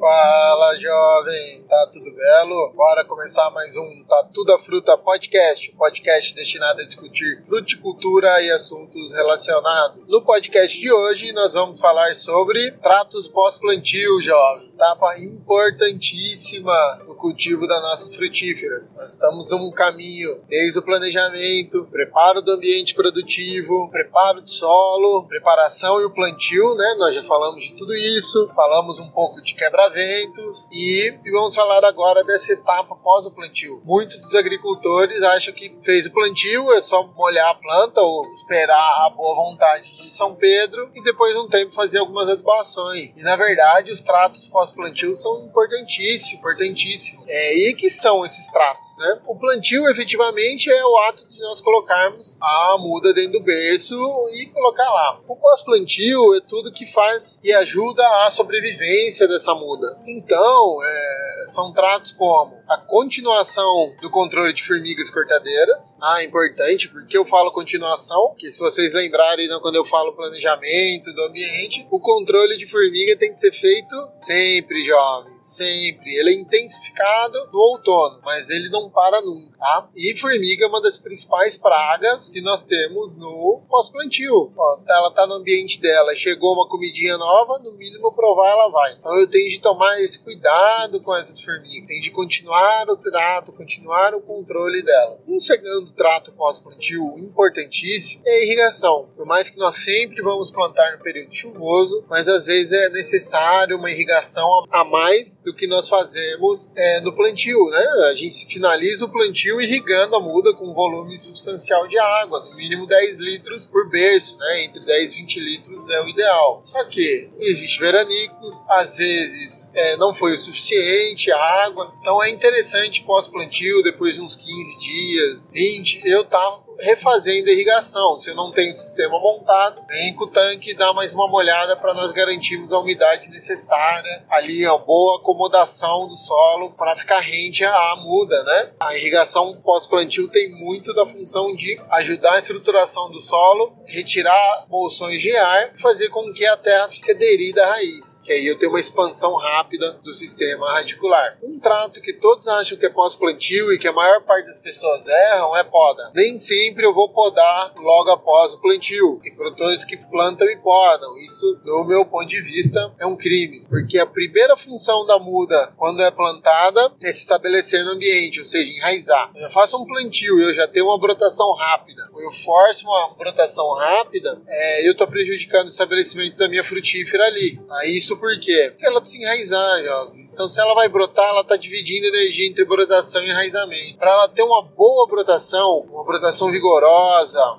Fala jovem, tá tudo belo? Bora começar mais um Tá Tudo a Fruta Podcast, podcast destinado a discutir fruticultura e assuntos relacionados. No podcast de hoje nós vamos falar sobre tratos pós-plantio, jovem. Etapa importantíssima no cultivo das nossas frutíferas. Nós estamos num caminho desde o planejamento, preparo do ambiente produtivo, preparo do solo, preparação e o plantio, né? Nós já falamos de tudo isso, falamos um pouco de quebra-ventos e, e vamos falar agora dessa etapa pós o plantio. Muitos dos agricultores acham que fez o plantio, é só molhar a planta ou esperar a boa vontade de São Pedro e depois de um tempo fazer algumas adubações. E na verdade, os tratos pós-plantio são importantíssimos, importantíssimos. É, e que são esses tratos, né? O plantio efetivamente é o ato de nós colocarmos a muda dentro do berço e colocar lá. O pós-plantio é tudo que faz e ajuda a sobrevivência dessa muda. Então, é, são tratos como a continuação do controle de formigas cortadeiras. Ah, importante, porque eu falo continuação, que se vocês lembrarem né, quando eu falo planejamento do ambiente, o controle de formiga tem que ser feito sempre, jovem, sempre. Ele é intensificado no outono, mas ele não para nunca, tá? E formiga é uma das principais pragas que nós temos no pós-plantio. Ela tá no ambiente dela, chegou uma comidinha nova, no mínimo provar ela vai. Então eu tenho de tomar esse cuidado com essas formigas, tenho de continuar o trato, continuar o controle delas. Um segundo trato pós-plantio importantíssimo é a irrigação. Por mais que nós sempre vamos plantar no período chuvoso, mas às vezes é necessário uma irrigação a mais do que nós fazemos é, no plantio, né? A gente finaliza o plantio irrigando a muda com um volume substancial de água, no mínimo 10 litros por berço, né? Entre 10 e 20 litros é o ideal. Só que existe veranicos, às vezes é, não foi o suficiente a água, então é interessante pós-plantio, depois de uns 15 dias, 20, eu tava refazendo a irrigação. Se não tenho o sistema montado, vem com o tanque e dá mais uma molhada para nós garantirmos a umidade necessária, ali a boa acomodação do solo para ficar rente à muda, né? A irrigação pós-plantio tem muito da função de ajudar a estruturação do solo, retirar bolsões de ar, fazer com que a terra fique aderida à raiz, que aí eu tenho uma expansão rápida do sistema radicular. Um trato que todos acham que é pós-plantio e que a maior parte das pessoas erram é poda. Nem sempre sempre eu vou podar logo após o plantio. Tem produtores que plantam e podam. Isso, do meu ponto de vista, é um crime, porque a primeira função da muda quando é plantada é se estabelecer no ambiente, ou seja, enraizar. Eu faço um plantio e eu já tenho uma brotação rápida, ou eu forço uma brotação rápida, é, eu estou prejudicando o estabelecimento da minha frutífera ali. Ah, isso por quê? Porque ela precisa enraizar, jovens. Então, se ela vai brotar, ela está dividindo energia entre brotação e enraizamento. Para ela ter uma boa brotação, uma brotação vigorosa,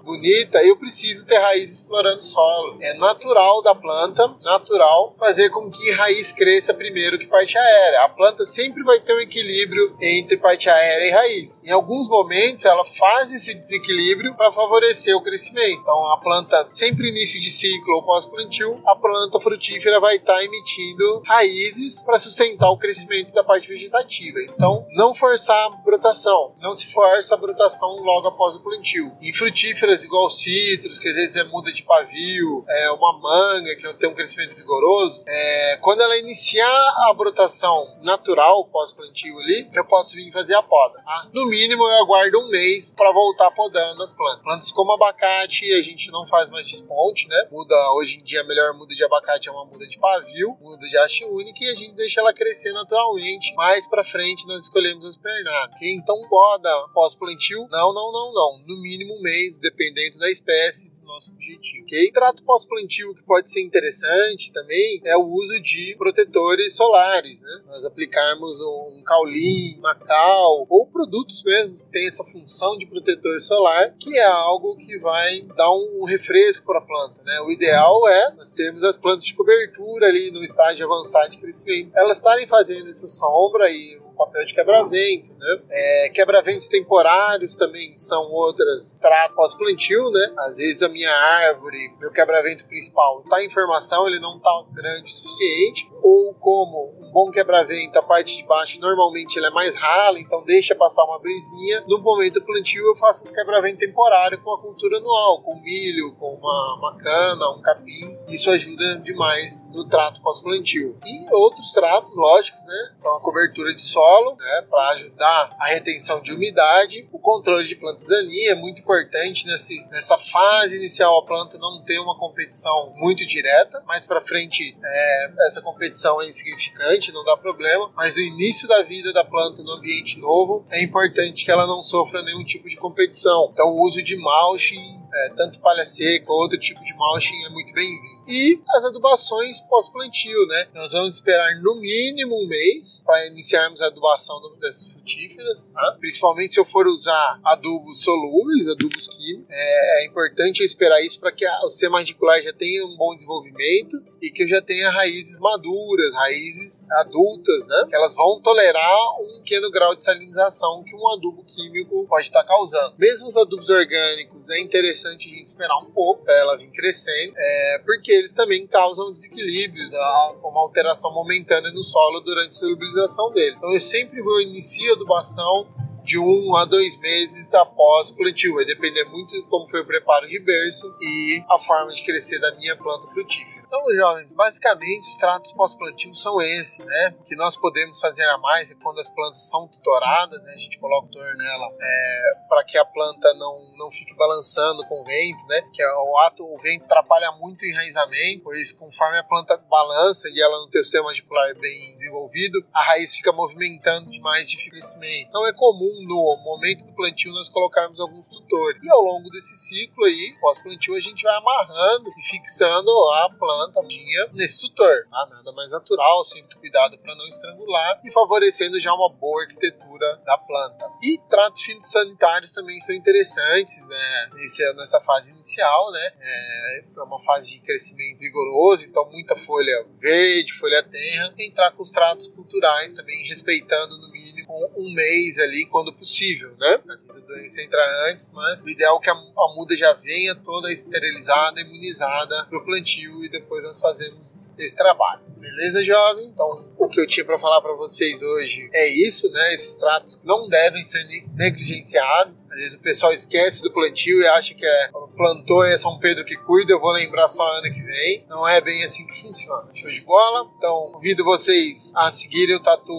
bonita, eu preciso ter raiz explorando o solo. É natural da planta, natural, fazer com que raiz cresça primeiro que parte aérea. A planta sempre vai ter um equilíbrio entre parte aérea e raiz. Em alguns momentos, ela faz esse desequilíbrio para favorecer o crescimento. Então, a planta, sempre início de ciclo ou pós-plantio, a planta frutífera vai estar tá emitindo raízes para sustentar o crescimento da parte vegetativa. Então, não forçar a brotação, não se força a brotação logo após o plantio plantio. E frutíferas igual citros, que às vezes é muda de pavio, é uma manga que tem um crescimento vigoroso, é, quando ela iniciar a brotação natural pós-plantio ali, eu posso vir fazer a poda. Tá? No mínimo eu aguardo um mês para voltar podando as plantas. Plantas como abacate a gente não faz mais desponte, né? Muda hoje em dia a melhor muda de abacate é uma muda de pavio, muda de haste única e a gente deixa ela crescer naturalmente. Mais para frente nós escolhemos as pernadas. Então poda pós-plantio? Não, não, não, não. No mínimo um mês, dependendo da espécie do nosso objetivo. Ok? Trato pós-plantio que pode ser interessante também é o uso de protetores solares, né? Nós aplicarmos um caulim, uma cal ou produtos mesmo que tem essa função de protetor solar, que é algo que vai dar um refresco para a planta, né? O ideal é nós termos as plantas de cobertura ali no estágio avançado de crescimento, elas estarem fazendo essa sombra e papel de quebra-vento, né? É, quebra-ventos temporários também são outras trato pós-plantio, né? Às vezes a minha árvore, meu quebra-vento principal está em formação, ele não está grande o suficiente, ou como um bom quebra-vento, a parte de baixo normalmente ela é mais rala, então deixa passar uma brisinha. No momento do plantio eu faço um quebra-vento temporário com a cultura anual, com milho, com uma, uma cana, um capim. Isso ajuda demais no trato pós-plantio. E outros tratos, lógicos, né? São a cobertura de solo, né? Para ajudar a retenção de umidade, o controle de plantas daninhas é muito importante nesse, nessa fase inicial a planta não ter uma competição muito direta, mais para frente é, essa competição é insignificante, não dá problema, mas o início da vida da planta no ambiente novo é importante que ela não sofra nenhum tipo de competição. Então o uso de mulching é, tanto palha seca ou outro tipo de mulching é muito bem-vindo. E as adubações pós-plantio, né? Nós vamos esperar no mínimo um mês para iniciarmos a adubação dessas frutíferas, tá? principalmente se eu for usar adubos solúveis, adubos químicos. É, é importante esperar isso para que o sistema radicular já tenha um bom desenvolvimento e que já tenha raízes maduras, raízes adultas, né? Elas vão tolerar um pequeno grau de salinização que um adubo químico pode estar causando. Mesmo os adubos orgânicos, é interessante a gente esperar um pouco para ela vir crescendo, é, porque eles também causam desequilíbrios, tá? uma alteração momentânea no solo durante a solubilização dele. Então eu sempre vou iniciar a adubação de um a dois meses após o plantio. Vai depender muito de como foi o preparo de berço e a forma de crescer da minha planta frutífera. Então, jovens, basicamente os tratos pós-plantio são esses, né? O que nós podemos fazer a mais é quando as plantas são tutoradas, né? A gente coloca o tutor nela é, para que a planta não, não fique balançando com o vento, né? Que é o ato, o vento atrapalha muito o enraizamento, por isso, conforme a planta balança e ela não tem o sistema radicular bem desenvolvido, a raiz fica movimentando demais de crescimento. Então é comum no momento do plantio nós colocarmos alguns tutores. E ao longo desse ciclo aí, pós-plantio, a gente vai amarrando e fixando a planta planta tinha nesse tutor. Tá? Nada mais natural, sempre cuidado para não estrangular e favorecendo já uma boa arquitetura da planta. E tratos fitossanitários também são interessantes né? Nessa fase inicial, né? É, é uma fase de crescimento vigoroso, então muita folha verde, folha terra. Entrar com os tratos culturais também, respeitando no mínimo um mês ali, quando possível, né? Às vezes a doença entra antes, mas o ideal é que a, a muda já venha toda esterilizada, imunizada para o plantio e depois nós fazemos esse trabalho. Beleza, jovem? Então, o que eu tinha para falar para vocês hoje é isso, né? Esses tratos não devem ser negligenciados. Às vezes o pessoal esquece do plantio e acha que é plantou é São Pedro que cuida, eu vou lembrar só ano que vem. Não é bem assim que funciona. Show de bola? Então, convido vocês a seguirem o Tatu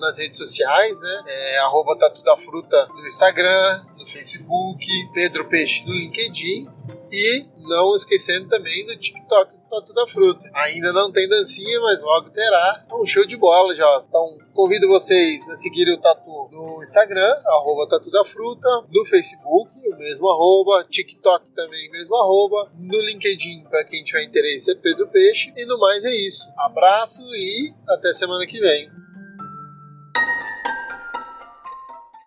nas redes sociais, né? É, arroba Tatu da Fruta no Instagram, no Facebook, Pedro Peixe no LinkedIn e não esquecendo também do TikTok do Tatu da Fruta. Ainda não tem dancinha, mas logo terá. É um show de bola já. Então convido vocês a seguirem o Tatu no Instagram, arroba Tatu da Fruta, no Facebook, mesmo arroba, TikTok também, mesmo arroba, no LinkedIn, para quem tiver interesse, é Pedro Peixe. E no mais é isso. Abraço e até semana que vem.